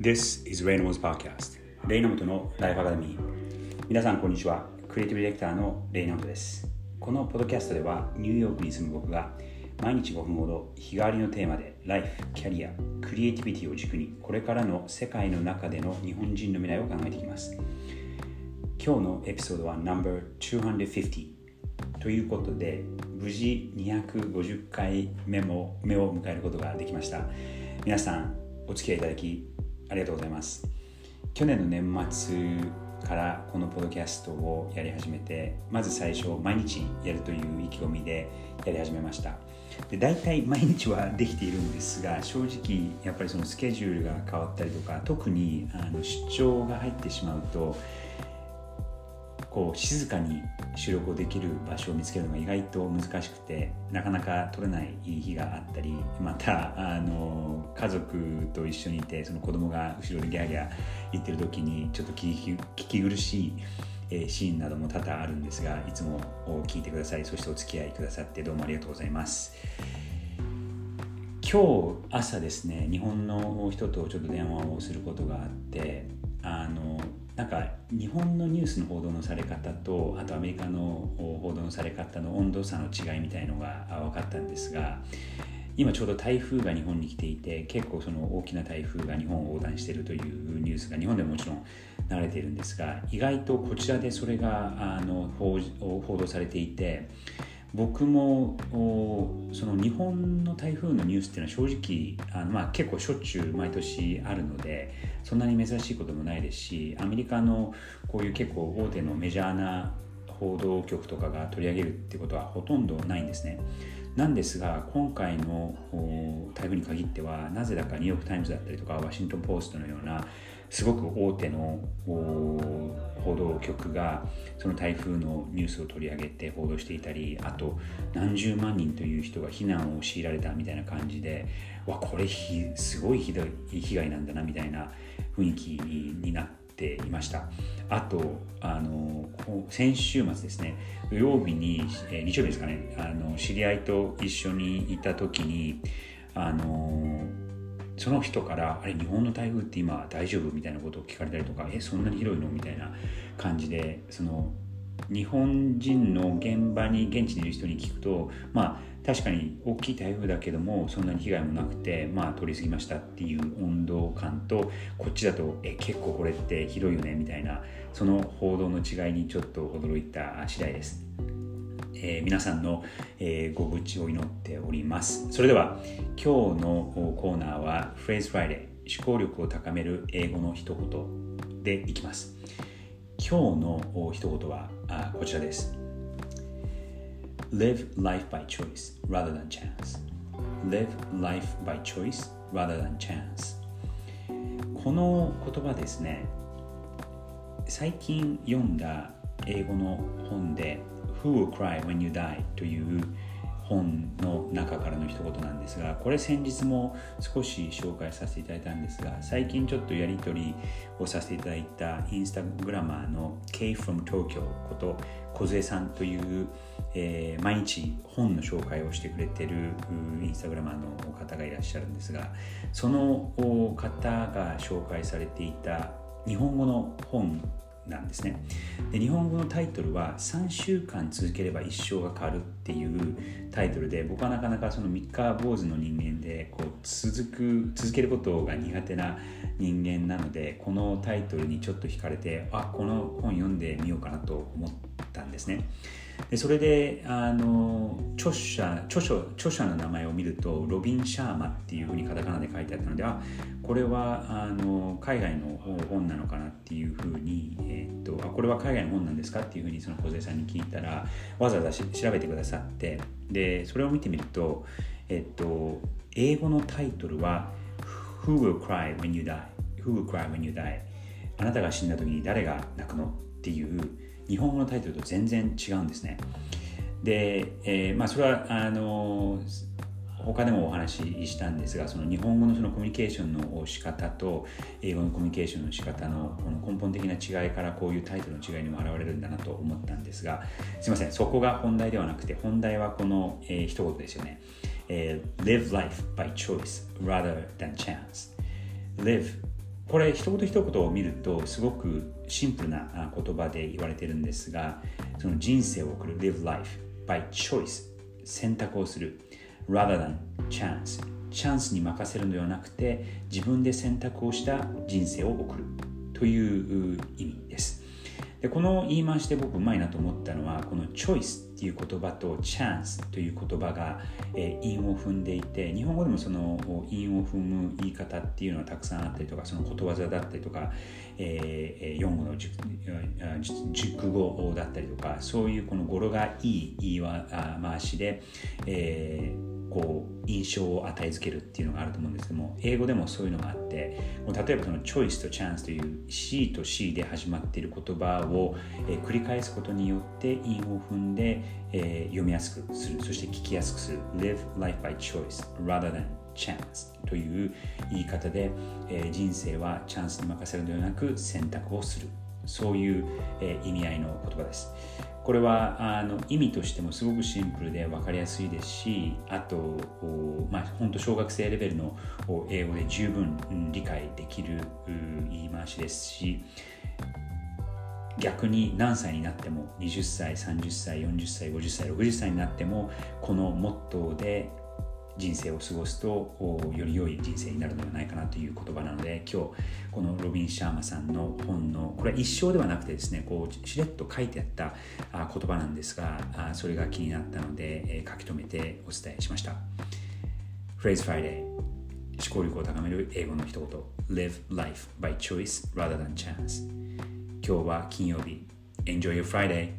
This is Reynolds Podcast. レイナムトのライフアカデミー皆さんこんにちは。クリエイティブディレクターのレイナムトです。このポッドキャストではニューヨークに住む僕が毎日5分ほど日替わりのテーマでライフ、キャリア、クリエイティビティを軸にこれからの世界の中での日本人の未来を考えていきます。今日のエピソードは No.250 ということで無事250回目も目を迎えることができました。皆さんお付き合いいただきありがとうございます。去年の年末からこのポッドキャストをやり始めてまず最初毎日やるという意気込みでやり始めました。で大体毎日はできているんですが正直やっぱりそのスケジュールが変わったりとか特にあの出張が入ってしまうとこう静かに収録をできる場所を見つけるのが意外と難しくてなかなか取れない日があったりまたあの家族と一緒にいてその子供が後ろでギャーギャー言ってる時にちょっと聞き苦しいシーンなども多々あるんですがいつも聞いてください。そしてお付き合いくださってどうもありがとうございます。今日朝ですね日本の人とちょっと電話をすることがあってあのなんか日本のニュースの報道のされ方とあとアメリカの報道のされ方の温度差の違いみたいのが分かったんですが今ちょうど台風が日本に来ていて結構その大きな台風が日本を横断しているというニュースが日本でももちろん流れているんですが意外とこちらでそれがあの報道されていて僕もその日本の台風のニュースっていうのは正直あの、まあ、結構しょっちゅう毎年あるのでそんなに珍しいこともないですしアメリカのこういう結構大手のメジャーな報道局とかが取り上げるってことはほとんどないんですね。なんですが今回の台風に限ってはなぜだかニューヨーク・タイムズだったりとかワシントン・ポストのようなすごく大手の報道局がその台風のニュースを取り上げて報道していたりあと何十万人という人が避難を強いられたみたいな感じでわこれすごいひどい被害なんだなみたいな雰囲気になっていました。あとあの先週末ですね土曜日に、え日曜日ですかねあの知り合いと一緒にいた時にあのその人から「あれ日本の台風って今大丈夫?」みたいなことを聞かれたりとか「えそんなに広いの?」みたいな感じでその日本人の現場に現地にいる人に聞くとまあ確かに大きい台風だけどもそんなに被害もなくてまあ通り過ぎましたっていう温度感とこっちだとえ結構これって広いよねみたいなその報道の違いにちょっと驚いた次第です。えー、皆さんの、えー、ご無事を祈っております。それでは今日のコーナーはフレーズフライデー思考力を高める英語の一言でいきます。今日の一言はあこちらです。Live life by choice rather than chance. Live life by choice rather than chance. この言葉ですね最近読んだ英語の本で Who Will Cry When You Die? という本の中からの一言なんですがこれ先日も少し紹介させていただいたんですが最近ちょっとやり取りをさせていただいたインスタグラマーの K from Tokyo こと梢さんという、えー、毎日本の紹介をしてくれてるインスタグラマーの方がいらっしゃるんですがその方が紹介されていた日本語の本なんですねで日本語のタイトルは「3週間続ければ一生が変わる」っていうタイトルで僕はなかなかその三日坊主の人間でこう続く続けることが苦手な人間なのでこのタイトルにちょっと惹かれてあこの本読んでみようかなと思ったんですね。でそれであの著者著書著者の名前を見るとロビン・シャーマっていうふうにカタカナで書いてあったのであこれはあの海外の本なのかなっていうふうに、えー、っとあこれは海外の本なんですかっていうふうにその小さんに聞いたらわざわざ調べてくださってでそれを見てみると、えっと英語のタイトルは Who will cry when you die? Who will cry when you die? あなたが死んだ時に誰が泣くの？っていう日本語のタイトルと全然違うんですね。で、えー、まあ、それはあの他でもお話ししたんですがその日本語のそのコミュニケーションの仕方と英語のコミュニケーションの仕方のこの根本的な違いからこういうタイトルの違いにも現れるんだなと思ったんですがすいませんそこが本題ではなくて本題はこの、えー、一言ですよね、えー、live life by choice rather than chance live これ一言一言を見るとすごくシンプルな言葉で言われてるんですがその人生を送る live life by choice 選択をする。rather than chance チャンスに任せるのではなくて自分で選択をした人生を送る。という意味です。でこの言い回しで僕うまいなと思ったのはこのチョイスっていう言葉とチャンスという言葉が、え、韻を踏んでいて日本語でもその韻を踏む言い方っていうのはたくさんあったりとかそのことわざだったりとか、えー、用語の熟語だったりとかそういうこの語呂がいい言い回しで、えーこう印象を与え付けるっていうのがあると思うんですけども英語でもそういうのがあって例えばそのチョイスとチャンスという C と C で始まっている言葉を、え、繰り返すことによって韻を踏んで、えー、読みやすくするそして聞きやすくする Live life by choice rather than chance という言い方で、えー、人生はチャンスに任せるのではなく選択をするそういう、えー、意味合いの言葉です。これはあの意味としてもすごくシンプルで分かりやすいですしあと、まあ、本当小学生レベルの英語で十分理解できる言い回しですし逆に何歳になっても20歳30歳40歳50歳60歳になってもこのモットーで人生を過ごすとより良い人生になるのではないかなという言葉なので今日このロビン・シャーマさんの本のこれは一生ではなくてですねこうしれっと書いてあった言葉なんですがそれが気になったので書き留めてお伝えしました。Phrase Friday 思考力を高める英語の一言。Live life by choice rather than chance 今日は金曜日 Enjoy your Friday